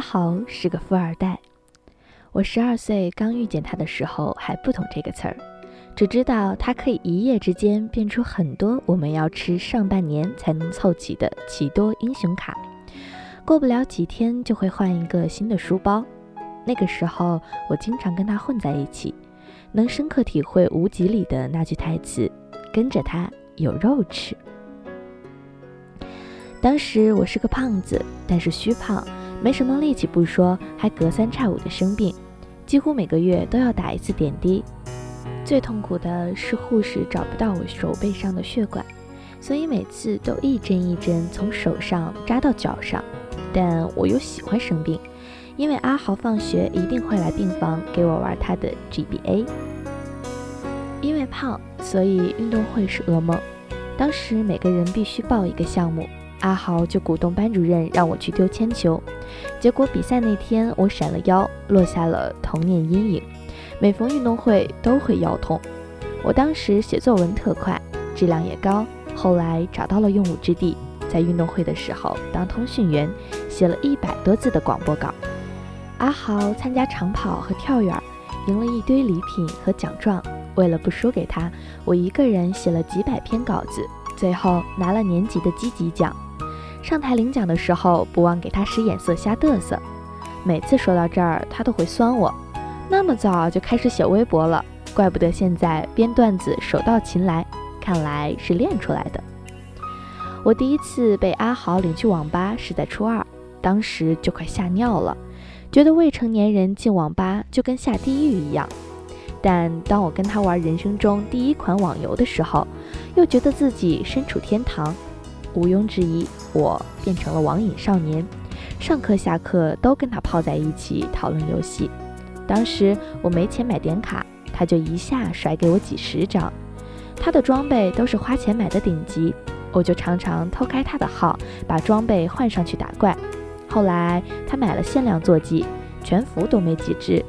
阿豪是个富二代。我十二岁刚遇见他的时候还不懂这个词儿，只知道他可以一夜之间变出很多我们要吃上半年才能凑齐的奇多英雄卡，过不了几天就会换一个新的书包。那个时候我经常跟他混在一起，能深刻体会无极里的那句台词：“跟着他有肉吃。”当时我是个胖子，但是虚胖，没什么力气不说，还隔三差五的生病，几乎每个月都要打一次点滴。最痛苦的是护士找不到我手背上的血管，所以每次都一针一针从手上扎到脚上。但我又喜欢生病，因为阿豪放学一定会来病房给我玩他的 GBA。因为胖，所以运动会是噩梦。当时每个人必须报一个项目。阿豪就鼓动班主任让我去丢铅球，结果比赛那天我闪了腰，落下了童年阴影。每逢运动会都会腰痛。我当时写作文特快，质量也高，后来找到了用武之地，在运动会的时候当通讯员，写了一百多字的广播稿。阿豪参加长跑和跳远，赢了一堆礼品和奖状。为了不输给他，我一个人写了几百篇稿子，最后拿了年级的积极奖。上台领奖的时候，不忘给他使眼色瞎嘚瑟。每次说到这儿，他都会酸我。那么早就开始写微博了，怪不得现在编段子手到擒来，看来是练出来的。我第一次被阿豪领去网吧是在初二，当时就快吓尿了，觉得未成年人进网吧就跟下地狱一样。但当我跟他玩人生中第一款网游的时候，又觉得自己身处天堂。毋庸置疑，我变成了网瘾少年，上课下课都跟他泡在一起讨论游戏。当时我没钱买点卡，他就一下甩给我几十张。他的装备都是花钱买的顶级，我就常常偷开他的号，把装备换上去打怪。后来他买了限量坐骑，全服都没几只，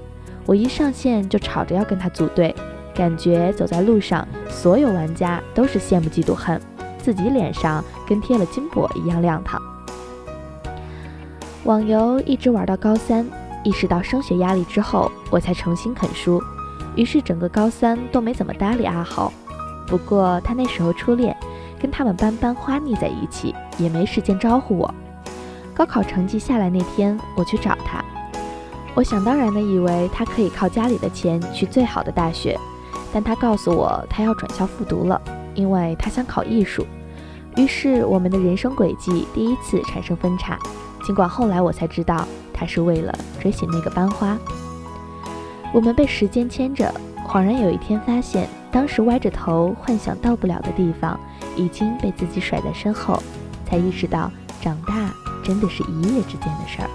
我一上线就吵着要跟他组队，感觉走在路上，所有玩家都是羡慕嫉妒恨。自己脸上跟贴了金箔一样亮堂。网游一直玩到高三，意识到升学压力之后，我才重新啃书。于是整个高三都没怎么搭理阿豪。不过他那时候初恋，跟他们班班花腻在一起，也没时间招呼我。高考成绩下来那天，我去找他，我想当然的以为他可以靠家里的钱去最好的大学，但他告诉我他要转校复读了。因为他想考艺术，于是我们的人生轨迹第一次产生分叉。尽管后来我才知道，他是为了追寻那个班花。我们被时间牵着，恍然有一天发现，当时歪着头幻想到不了的地方，已经被自己甩在身后，才意识到长大真的是一夜之间的事儿。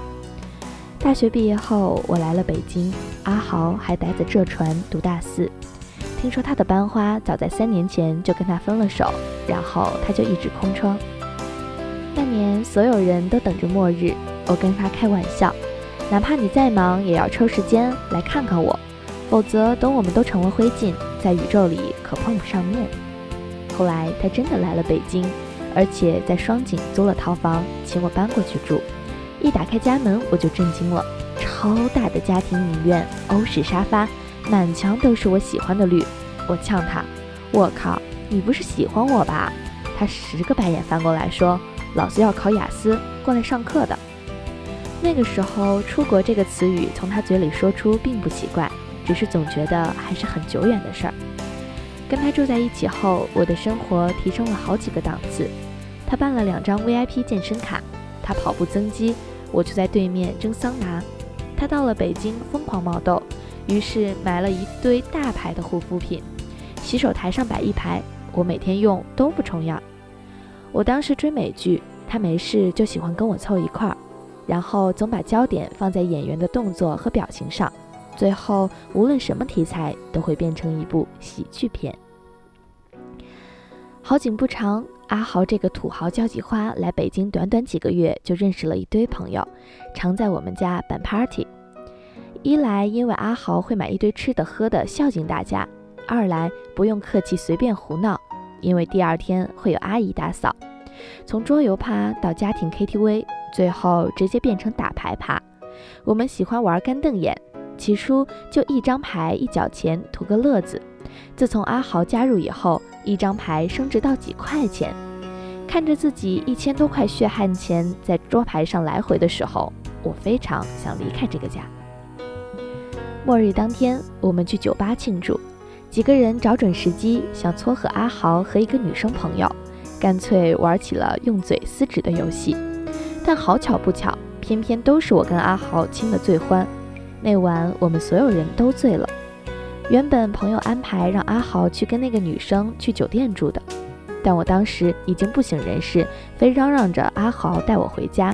大学毕业后，我来了北京，阿豪还待在浙传读大四。听说他的班花早在三年前就跟他分了手，然后他就一直空窗。那年所有人都等着末日，我跟他开玩笑，哪怕你再忙也要抽时间来看看我，否则等我们都成了灰烬，在宇宙里可碰不上面。后来他真的来了北京，而且在双井租了套房，请我搬过去住。一打开家门我就震惊了，超大的家庭影院，欧式沙发。满墙都是我喜欢的绿，我呛他，我靠，你不是喜欢我吧？他十个白眼翻过来说，老子要考雅思，过来上课的。那个时候，出国这个词语从他嘴里说出并不奇怪，只是总觉得还是很久远的事儿。跟他住在一起后，我的生活提升了好几个档次。他办了两张 VIP 健身卡，他跑步增肌，我就在对面蒸桑拿。他到了北京疯狂冒痘。于是买了一堆大牌的护肤品，洗手台上摆一排，我每天用都不重样。我当时追美剧，他没事就喜欢跟我凑一块儿，然后总把焦点放在演员的动作和表情上，最后无论什么题材都会变成一部喜剧片。好景不长，阿豪这个土豪交际花来北京，短短几个月就认识了一堆朋友，常在我们家办 party。一来因为阿豪会买一堆吃的喝的孝敬大家，二来不用客气随便胡闹，因为第二天会有阿姨打扫。从桌游趴到家庭 KTV，最后直接变成打牌趴，我们喜欢玩干瞪眼，起初就一张牌一角钱，图个乐子。自从阿豪加入以后，一张牌升值到几块钱。看着自己一千多块血汗钱在桌牌上来回的时候，我非常想离开这个家。末日当天，我们去酒吧庆祝，几个人找准时机想撮合阿豪和一个女生朋友，干脆玩起了用嘴撕纸的游戏。但好巧不巧，偏偏都是我跟阿豪亲的最欢。那晚我们所有人都醉了。原本朋友安排让阿豪去跟那个女生去酒店住的，但我当时已经不省人事，非嚷嚷着阿豪带我回家。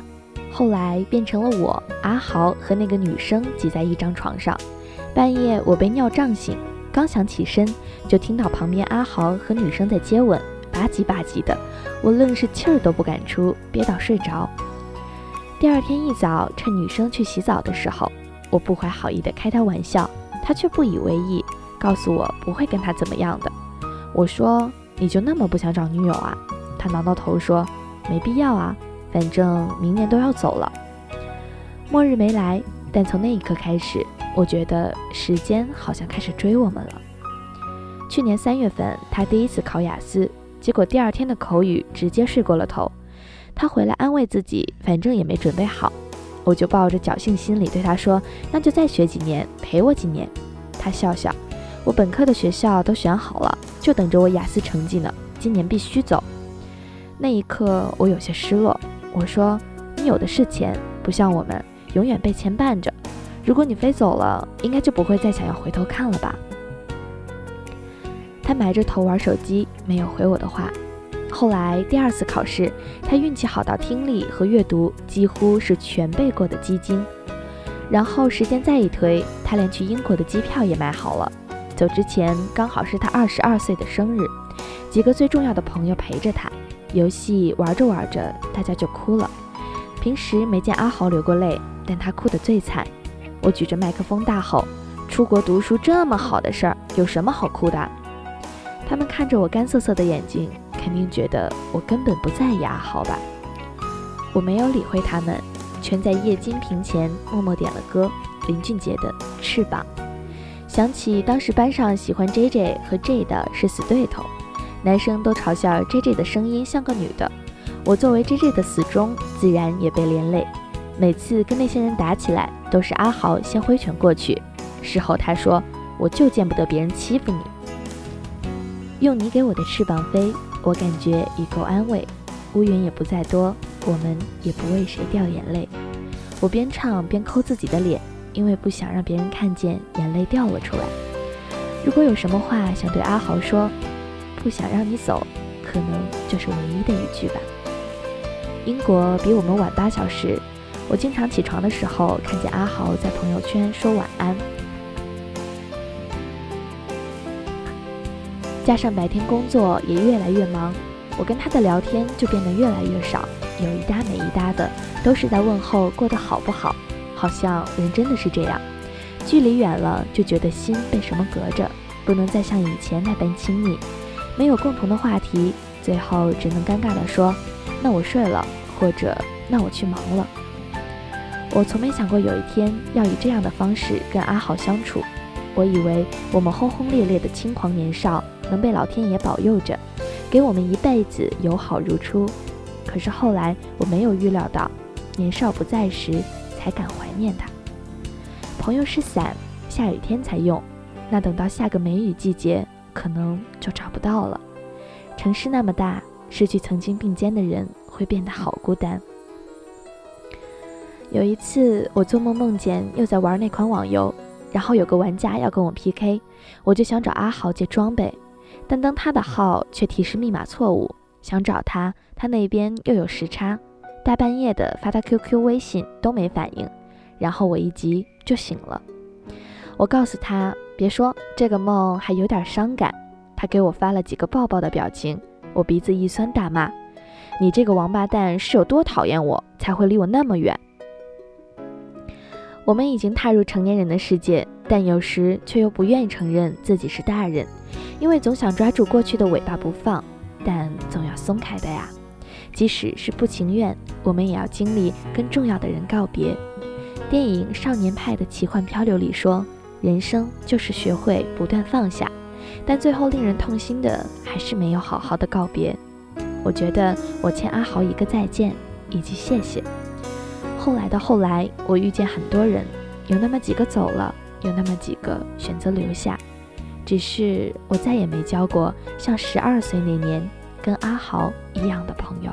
后来变成了我、阿豪和那个女生挤在一张床上。半夜我被尿胀醒，刚想起身，就听到旁边阿豪和女生在接吻，吧唧吧唧的，我愣是气儿都不敢出，憋到睡着。第二天一早，趁女生去洗澡的时候，我不怀好意的开她玩笑，她却不以为意，告诉我不会跟她怎么样的。我说：“你就那么不想找女友啊？”她挠挠头说：“没必要啊，反正明年都要走了。”末日没来，但从那一刻开始，我觉得时间好像开始追我们了。去年三月份，他第一次考雅思，结果第二天的口语直接睡过了头。他回来安慰自己，反正也没准备好，我就抱着侥幸心理对他说：“那就再学几年，陪我几年。”他笑笑：“我本科的学校都选好了，就等着我雅思成绩呢。今年必须走。”那一刻，我有些失落。我说：“你有的是钱，不像我们，永远被钱绊着。如果你飞走了，应该就不会再想要回头看了吧？”他埋着头玩手机，没有回我的话。后来第二次考试，他运气好到听力和阅读几乎是全背过的鸡精。然后时间再一推，他连去英国的机票也买好了。走之前刚好是他二十二岁的生日，几个最重要的朋友陪着他。游戏玩着玩着，大家就哭了。平时没见阿豪流过泪，但他哭得最惨。我举着麦克风大吼：“出国读书这么好的事儿，有什么好哭的？”他们看着我干涩涩的眼睛。肯定觉得我根本不在意阿豪吧？我没有理会他们，全在液晶屏前默默点了歌，林俊杰的《翅膀》。想起当时班上喜欢 J J 和 J 的是死对头，男生都嘲笑 J J 的声音像个女的。我作为 J J 的死忠，自然也被连累。每次跟那些人打起来，都是阿豪先挥拳过去。事后他说：“我就见不得别人欺负你，用你给我的翅膀飞。”我感觉已够安慰，乌云也不再多，我们也不为谁掉眼泪。我边唱边抠自己的脸，因为不想让别人看见眼泪掉了出来。如果有什么话想对阿豪说，不想让你走，可能就是唯一的一句吧。英国比我们晚八小时，我经常起床的时候看见阿豪在朋友圈说晚安。加上白天工作也越来越忙，我跟他的聊天就变得越来越少，有一搭没一搭的，都是在问候过得好不好。好像人真的是这样，距离远了就觉得心被什么隔着，不能再像以前那般亲密。没有共同的话题，最后只能尴尬地说：“那我睡了，或者那我去忙了。”我从没想过有一天要以这样的方式跟阿豪相处。我以为我们轰轰烈烈的轻狂年少。能被老天爷保佑着，给我们一辈子友好如初。可是后来我没有预料到，年少不在时才敢怀念他。朋友是伞，下雨天才用，那等到下个梅雨季节，可能就找不到了。城市那么大，失去曾经并肩的人，会变得好孤单。有一次，我做梦梦见又在玩那款网游，然后有个玩家要跟我 PK，我就想找阿豪借装备。但当他的号却提示密码错误，想找他，他那边又有时差，大半夜的发他 QQ、微信都没反应，然后我一急就醒了。我告诉他别说这个梦还有点伤感，他给我发了几个抱抱的表情，我鼻子一酸大骂：“你这个王八蛋是有多讨厌我才会离我那么远？”我们已经踏入成年人的世界，但有时却又不愿意承认自己是大人。因为总想抓住过去的尾巴不放，但总要松开的呀。即使是不情愿，我们也要经历跟重要的人告别。电影《少年派的奇幻漂流》里说，人生就是学会不断放下，但最后令人痛心的还是没有好好的告别。我觉得我欠阿豪一个再见，以及谢谢。后来的后来，我遇见很多人，有那么几个走了，有那么几个选择留下，只是我再也没交过像十二岁那年跟阿豪一样的朋友。